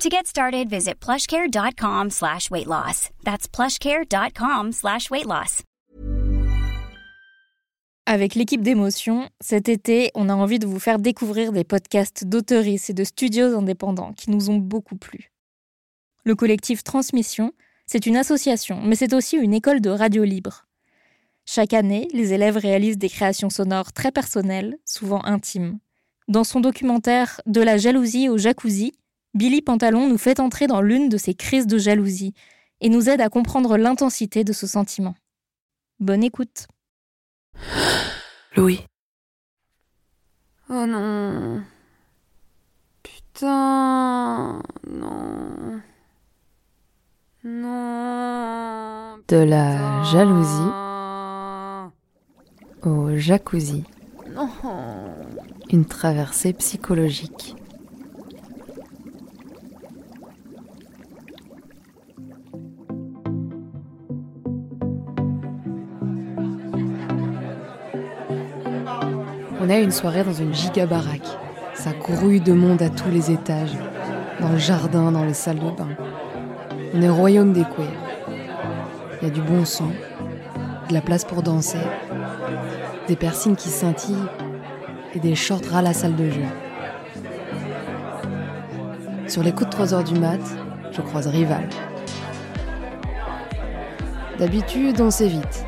To get started, visit plushcare.com slash weight loss. That's plushcare.com slash weight loss. Avec l'équipe d'émotion, cet été, on a envie de vous faire découvrir des podcasts d'auteuristes et de studios indépendants qui nous ont beaucoup plu. Le collectif Transmission, c'est une association, mais c'est aussi une école de radio libre. Chaque année, les élèves réalisent des créations sonores très personnelles, souvent intimes. Dans son documentaire De la jalousie au jacuzzi, Billy Pantalon nous fait entrer dans l'une de ces crises de jalousie et nous aide à comprendre l'intensité de ce sentiment. Bonne écoute. Louis. Oh non. Putain. Non. Non. De la jalousie au jacuzzi. Non. Une traversée psychologique. On a une soirée dans une giga baraque. Ça grouille de monde à tous les étages. Dans le jardin, dans les salles de bain. On est au royaume des queers. Il y a du bon son, de la place pour danser, des piercings qui scintillent et des shorts ras la salle de jeu. Sur les coups de 3 heures du mat, je croise Rival. D'habitude, on sait vite.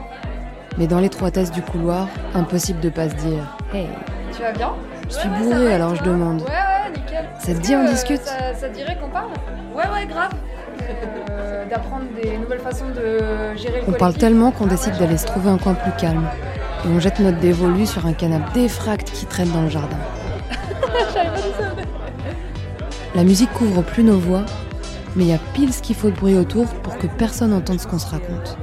Mais dans l'étroitesse du couloir, impossible de pas se dire Hey, Tu vas bien je suis bourré alors je demande. Ouais, ouais, nickel. Ça te dit on euh, discute ça, ça te dirait qu'on parle Ouais, ouais, grave. Euh, D'apprendre des nouvelles façons de gérer le On parle tellement qu'on Ah ouais, décide d'aller se trouver un coin plus calme. Et on jette notre dévolu sur un canapé défracte qui traîne dans le jardin. La musique couvre plus nos voix, mais il y a pile ce qu'il faut de bruit autour pour que personne n'entende ce qu'on se raconte.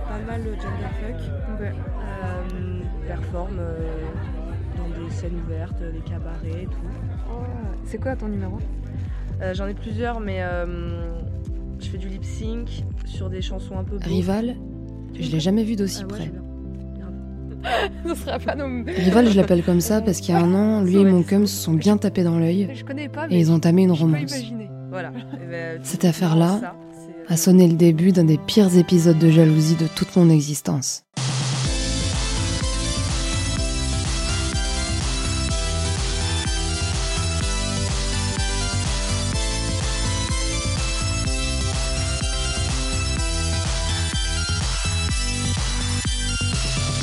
Des cabarets et tout. Oh, C'est quoi ton numéro? Euh, J'en ai plusieurs, mais euh, je fais du lip sync sur des chansons un peu. beaux. Rival, je l'ai jamais vu d'aussi Ah près. j'ai bien. Ce sera pas nos. Rival, je l'appelle comme ça parce qu'il y a un an, lui et mon cum se sont bien tapés dans l'œil et ils ont tamé une romance. Voilà. Et ben, Cette affaire-là euh, A sonné le début d'un des pires épisodes de jalousie de toute mon existence.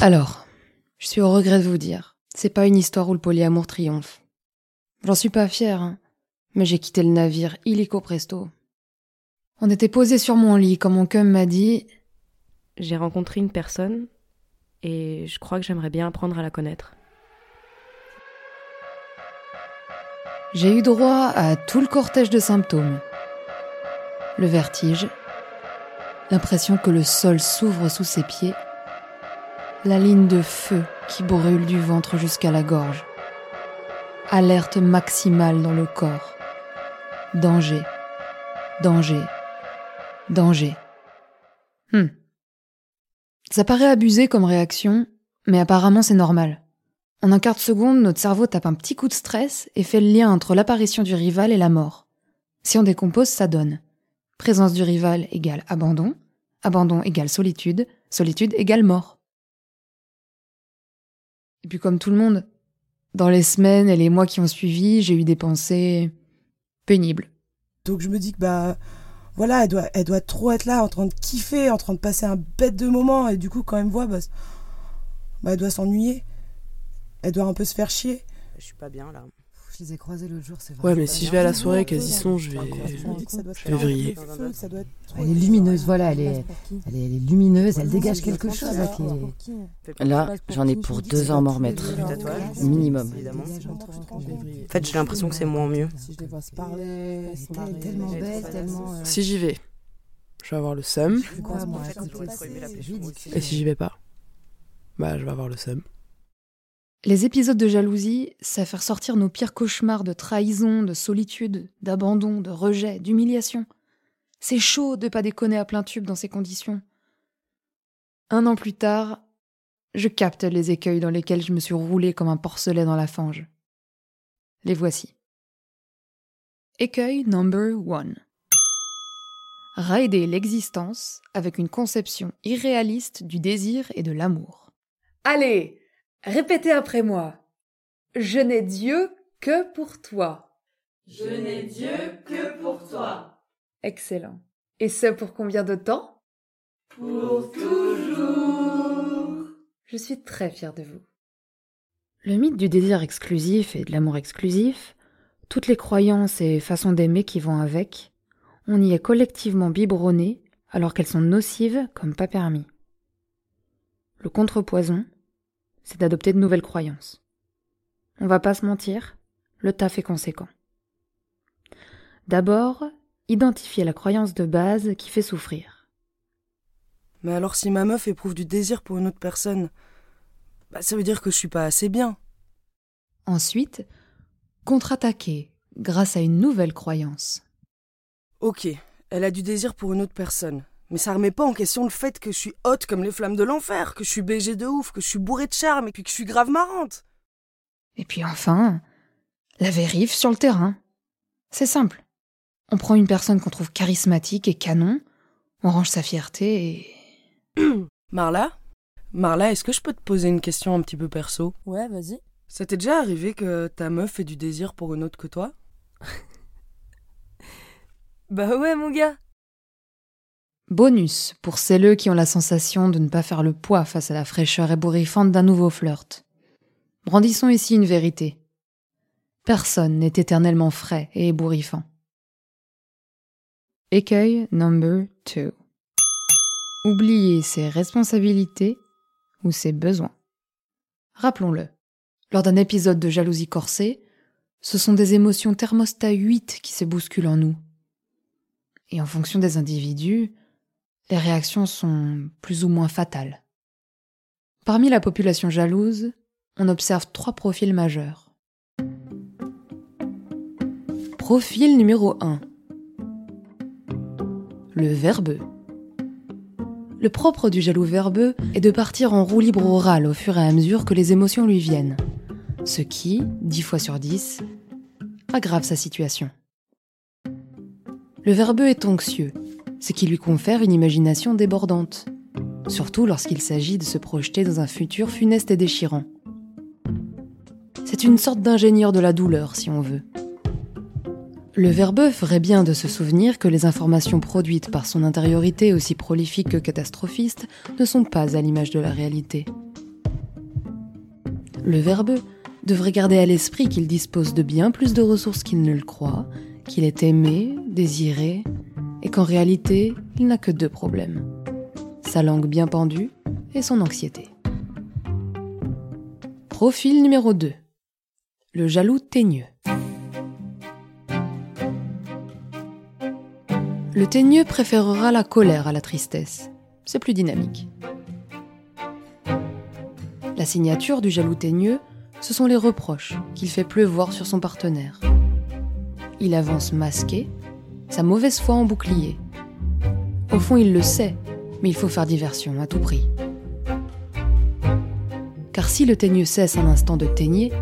Alors, je suis au regret de vous dire, c'est pas une histoire où le polyamour triomphe. J'en suis pas fière, hein, mais j'ai quitté le navire illico presto. On était posé sur mon lit quand mon cum m'a dit J'ai rencontré une personne et je crois que j'aimerais bien apprendre à la connaître. J'ai eu droit à tout le cortège de symptômes. Le vertige, l'impression que le sol s'ouvre sous ses pieds, la ligne de feu qui brûle du ventre jusqu'à la gorge, alerte maximale dans le corps, danger, danger, danger. Hmm. Ça paraît abusé comme réaction, mais apparemment c'est normal. En un quart de seconde, notre cerveau tape un petit coup de stress et fait le lien entre l'apparition du rival et la mort. Si on décompose, ça donne. Présence du rival égale abandon, abandon égale solitude, solitude égale mort. Et puis comme tout le monde, dans les semaines et les mois qui ont suivi, j'ai eu des pensées pénibles. Donc je me dis que bah voilà, elle doit, elle doit trop être là, en train de kiffer, en train de passer un bête de moment, et du coup, quand elle me voit, bah, bah, elle doit s'ennuyer. Elle doit un peu se faire chier. Je suis pas bien là. Je les ai croisés l'autre jour, c'est vrai. Ouais, mais si je vais à la soirée qu'elles y sont, je vais. Je vais vriller. Elle est lumineuse, voilà, elle est, elle est, elle est lumineuse, elle dégage quelque chose. Là, qui est- Là, j'en ai pour deux ans à m'en remettre. Minimum. En fait, j'ai l'impression que c'est moins mieux. Si euh, j'y vais, je vais avoir le seum. Et si j'y vais pas, bah je vais avoir le seum. Les épisodes de jalousie, ça fait ressortir nos pires cauchemars de trahison, de solitude, d'abandon, de rejet, d'humiliation. C'est chaud de pas déconner à plein tube dans ces conditions. Un an plus tard, je capte les écueils dans lesquels je me suis roulé comme un porcelet dans la fange. Les voici. Écueil number one. Raider l'existence avec une conception irréaliste du désir et de l'amour. Allez, répétez après moi. Je n'ai Dieu que pour toi. Je n'ai Dieu que pour toi. Excellent. Et ce pour combien de temps? Pour toujours. Je suis très fière de vous. Le mythe du désir exclusif et de l'amour exclusif, toutes les croyances et façons d'aimer qui vont avec, on y est collectivement biberonné alors qu'elles sont nocives comme pas permis. Le contrepoison, c'est d'adopter de nouvelles croyances. On va pas se mentir, le taf est conséquent. D'abord, identifier la croyance de base qui fait souffrir. Mais alors, si ma meuf éprouve du désir pour une autre personne, bah, ça veut dire que je suis pas assez bien. Ensuite, contre-attaquer grâce à une nouvelle croyance. Ok, elle a du désir pour une autre personne. Mais ça remet pas en question le fait que je suis haute comme les flammes de l'enfer, que je suis BG de ouf, que je suis bourrée de charme et puis que je suis grave marrante. Et puis enfin, la vérif sur le terrain. C'est simple. On prend une personne qu'on trouve charismatique et canon, on range sa fierté et... Marla? Marla, est-ce que je peux te poser une question un petit peu perso? Ouais, vas-y. Ça t'est déjà arrivé que ta meuf ait du désir pour une autre que toi? Bah ouais, mon gars. Bonus pour celles qui ont la sensation de ne pas faire le poids face à la fraîcheur ébouriffante d'un nouveau flirt. Brandissons ici une vérité. Personne n'est éternellement frais et ébouriffant. Écueil number 2. Oublier ses responsabilités ou ses besoins. Rappelons-le, lors d'un épisode de jalousie corsée, ce sont des émotions thermostat 8 qui se bousculent en nous. Et en fonction des individus, les réactions sont plus ou moins fatales. Parmi la population jalouse, on observe trois profils majeurs. Profil numéro 1. Le verbeux. Le propre du jaloux verbeux est de partir en roue libre orale au fur et à mesure que les émotions lui viennent, ce qui, dix fois sur dix, aggrave sa situation. Le verbeux est anxieux, ce qui lui confère une imagination débordante, surtout lorsqu'il s'agit de se projeter dans un futur funeste et déchirant. C'est une sorte d'ingénieur de la douleur, si on veut. Le verbeux ferait bien de se souvenir que les informations produites par son intériorité aussi prolifique que catastrophiste ne sont pas à l'image de la réalité. Le verbeux devrait garder à l'esprit qu'il dispose de bien plus de ressources qu'il ne le croit, qu'il est aimé, désiré, et qu'en réalité, il n'a que deux problèmes. Sa langue bien pendue et son anxiété. Profil numéro 2. Le jaloux teigneux. Le teigneux préférera la colère à la tristesse. C'est plus dynamique. La signature du jaloux teigneux, ce sont les reproches qu'il fait pleuvoir sur son partenaire. Il avance masqué, sa mauvaise foi en bouclier. Au fond, il le sait, mais il faut faire diversion à tout prix. Car si le teigneux cesse un instant de teigner,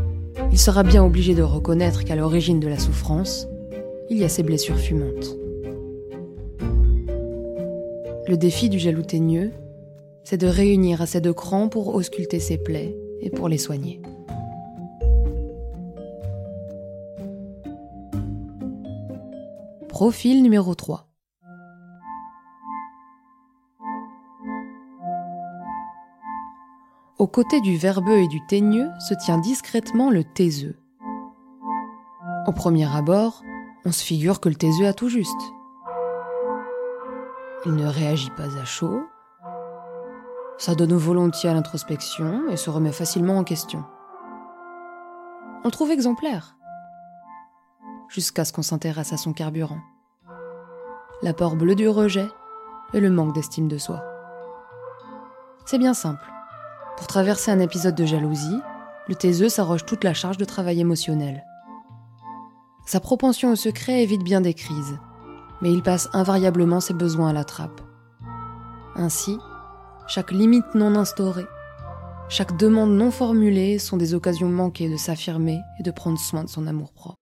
il sera bien obligé de reconnaître qu'à l'origine de la souffrance, il y a ces blessures fumantes. Le défi du jaloux teigneux, c'est de réunir assez de crans pour ausculter ses plaies et pour les soigner. Profil numéro 3. Aux côtés du verbeux et du teigneux se tient discrètement le taiseux. Au premier abord, on se figure que le taiseux a tout juste. Il ne réagit pas à chaud, ça donne volontiers à l'introspection et se remet facilement en question. On le trouve exemplaire jusqu'à ce qu'on s'intéresse à son carburant. L'apport bleu du rejet et le manque d'estime de soi. C'est bien simple. Pour traverser un épisode de jalousie, le taiseux s'arroge toute la charge de travail émotionnel. Sa propension au secret évite bien des crises, mais il passe invariablement ses besoins à la trappe. Ainsi, chaque limite non instaurée, chaque demande non formulée sont des occasions manquées de s'affirmer et de prendre soin de son amour-propre.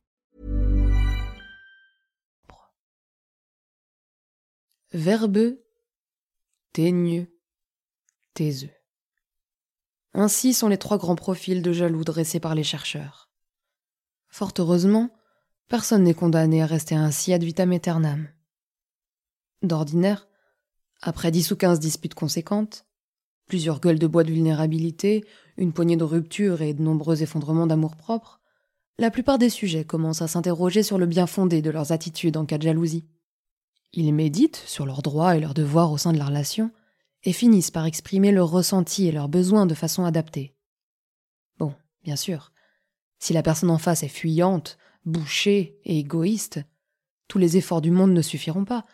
Verbeux, teigneux, taiseux. Ainsi sont les trois grands profils de jaloux dressés par les chercheurs. Fort heureusement, personne n'est condamné à rester ainsi ad vitam aeternam. D'ordinaire, après dix ou quinze disputes conséquentes, plusieurs gueules de bois de vulnérabilité, une poignée de ruptures et de nombreux effondrements d'amour-propre, la plupart des sujets commencent à s'interroger sur le bien fondé de leurs attitudes en cas de jalousie. Ils méditent sur leurs droits et leurs devoirs au sein de la relation et finissent par exprimer leurs ressentis et leurs besoins de façon adaptée. Bon, bien sûr, si la personne en face est fuyante, bouchée et égoïste, tous les efforts du monde ne suffiront pas.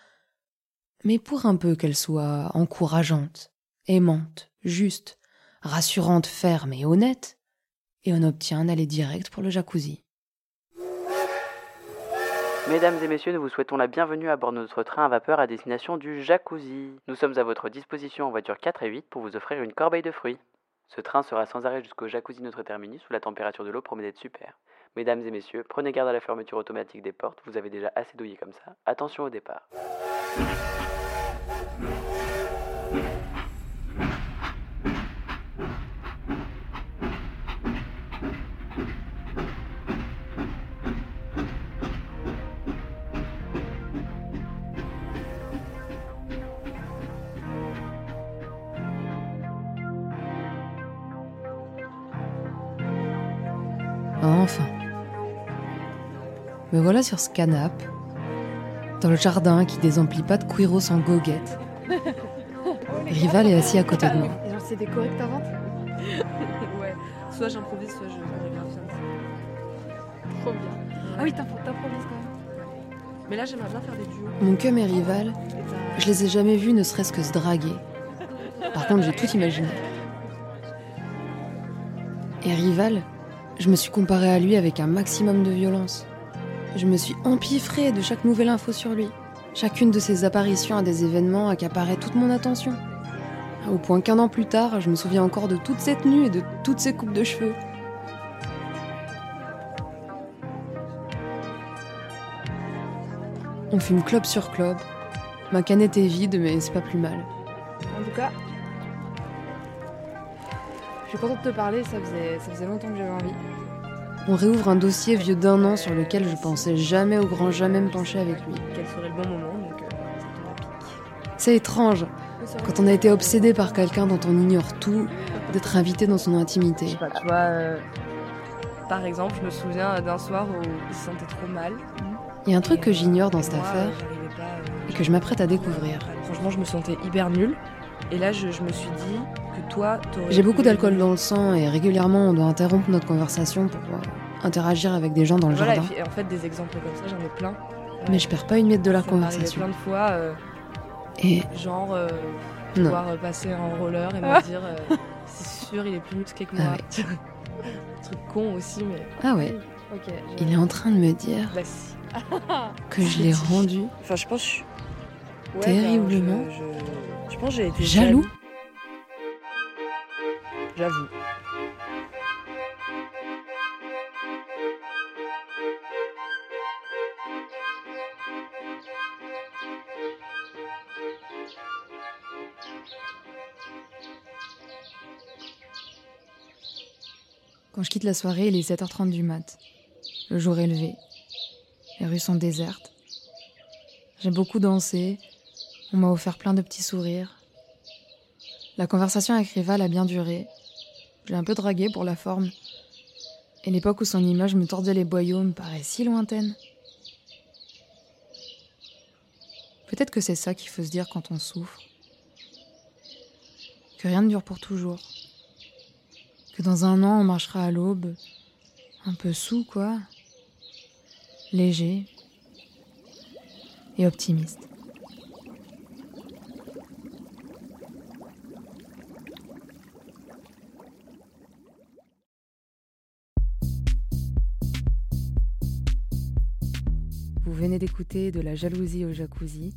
Mais pour un peu qu'elle soit encourageante, aimante, juste, rassurante, ferme et honnête, et on obtient un aller direct pour le jacuzzi. Mesdames et messieurs, nous vous souhaitons la bienvenue à bord de notre train à vapeur à destination du Jacuzzi. Nous sommes à votre disposition en voiture 4 et 8 pour vous offrir une corbeille de fruits. Ce train sera sans arrêt jusqu'au Jacuzzi Notre Terminus où la température de l'eau promet d'être super. Mesdames et messieurs, prenez garde à la fermeture automatique des portes, vous avez déjà assez douillé comme ça. Attention au départ. Enfin. Me voilà sur ce canapé, dans le jardin qui désemplit pas de cuiro sans goguette. Rival est assis à côté de moi. C'est décoré que t'inventes ouais, soit j'improvise, soit je chorégraphie un. Trop bien. Ah oui, t'improvises quand même. Mais là, j'aimerais bien faire des duos. Mon cum et Rival, je les ai jamais vus ne serait-ce que se draguer. Par contre, j'ai tout imaginé. Et Rival, je me suis comparée à lui avec un maximum de violence. Je me suis empiffrée de chaque nouvelle info sur lui. Chacune de ses apparitions à des événements accaparait toute mon attention. Au point qu'un an plus tard, je me souviens encore de toutes ses tenues et de toutes ses coupes de cheveux. On fume club sur club. Ma canette est vide, mais c'est pas plus mal. En tout cas, je suis contente de te parler, ça faisait, ça faisait longtemps que j'avais envie. On réouvre un dossier vieux d'un an sur lequel je pensais jamais au grand jamais me pencher avec lui. Quel serait le bon moment, donc euh. C'est étrange, quand on a été obsédé par quelqu'un dont on ignore tout, d'être invité dans son intimité. Je sais pas, tu vois, euh, par exemple, je me souviens d'un soir où il se sentait trop mal. Il y a un truc que j'ignore dans cette Moi, affaire pas, euh, et que je m'apprête à découvrir. Franchement, je me sentais hyper nulle. Et là, je, je me suis dit que toi. J'ai beaucoup d'alcool dans le sang et régulièrement on doit interrompre notre conversation pour euh, interagir avec des gens dans le Voilà, et jardin. puis, en fait, des exemples comme ça, j'en ai plein. Mais je perds pas une miette de la conversation. plein de fois. euh, Et Genre, euh, pouvoir euh, passer en roller et me dire, euh, c'est sûr, il est plus musclé que moi. Ah Truc con aussi, mais. ah ouais, Ok. il est en train de me dire Bah, si. que je l'ai rendu Enfin, je pense. je- Ouais, Terriblement ben, je, je, je pense que j'ai été jaloux. J'avoue. Quand je quitte la soirée, il est 7h30 du mat. Le jour est levé. Les rues sont désertes. J'ai beaucoup dansé. On m'a offert plein de petits sourires. La conversation avec Rival a bien duré. J'ai un peu dragué pour la forme. Et l'époque où son image me tordait les boyaux me paraît si lointaine. Peut-être que c'est ça qu'il faut se dire quand on souffre. Que rien ne dure pour toujours. Que dans un an, on marchera à l'aube. Un peu sous, quoi. Léger. Et optimiste. D'écouter De la jalousie au jacuzzi,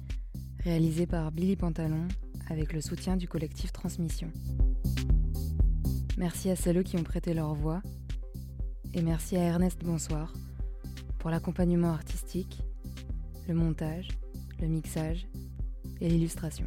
réalisé par Billy Pantalon avec le soutien du collectif Transmission. Merci à celles qui ont prêté leur voix et merci à Ernest Bonsoir pour l'accompagnement artistique, le montage, le mixage et l'illustration.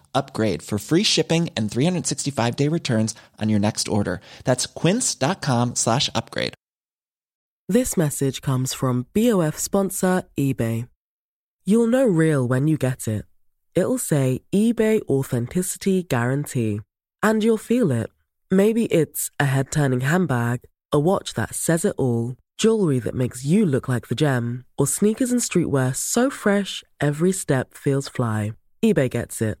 upgrade for free shipping and 365 day returns on your next order. That's quince.com slash upgrade. This message comes from BOF sponsor eBay. You'll know real when you get it. It'll say eBay Authenticity Guarantee. And you'll feel it. Maybe it's a head turning handbag, a watch that says it all, jewelry that makes you look like the gem, or sneakers and streetwear so fresh every step feels fly. eBay gets it.